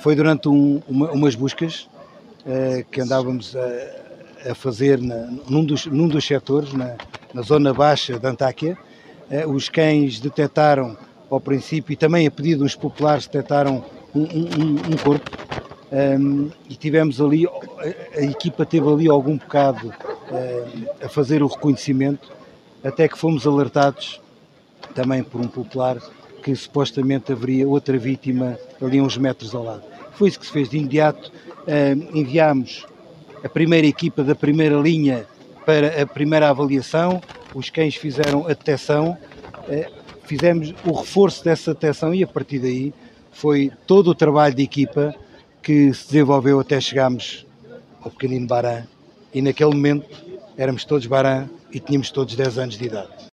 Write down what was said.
Foi durante um, uma, umas buscas uh, que andávamos a, a fazer na, num, dos, num dos setores, na, na zona baixa da Antáquia. Uh, os cães detectaram, ao princípio, e também a pedido dos populares, detectaram um, um, um corpo. Um, e tivemos ali, a, a, equipa teve ali algum bocado uh, a fazer o reconhecimento, até que fomos alertados também por um popular que supostamente haveria outra vítima ali uns metros ao lado. Foi isso que se fez de imediato. Uh, enviámos a primeira equipa da primeira linha para a primeira avaliação, os cães fizeram a detecção, uh, fizemos o reforço dessa detecção e a partir daí foi todo o trabalho de equipa que se desenvolveu até chegarmos ao pequenino Baran e naquele momento éramos todos Baran e tínhamos todos 10 anos de idade.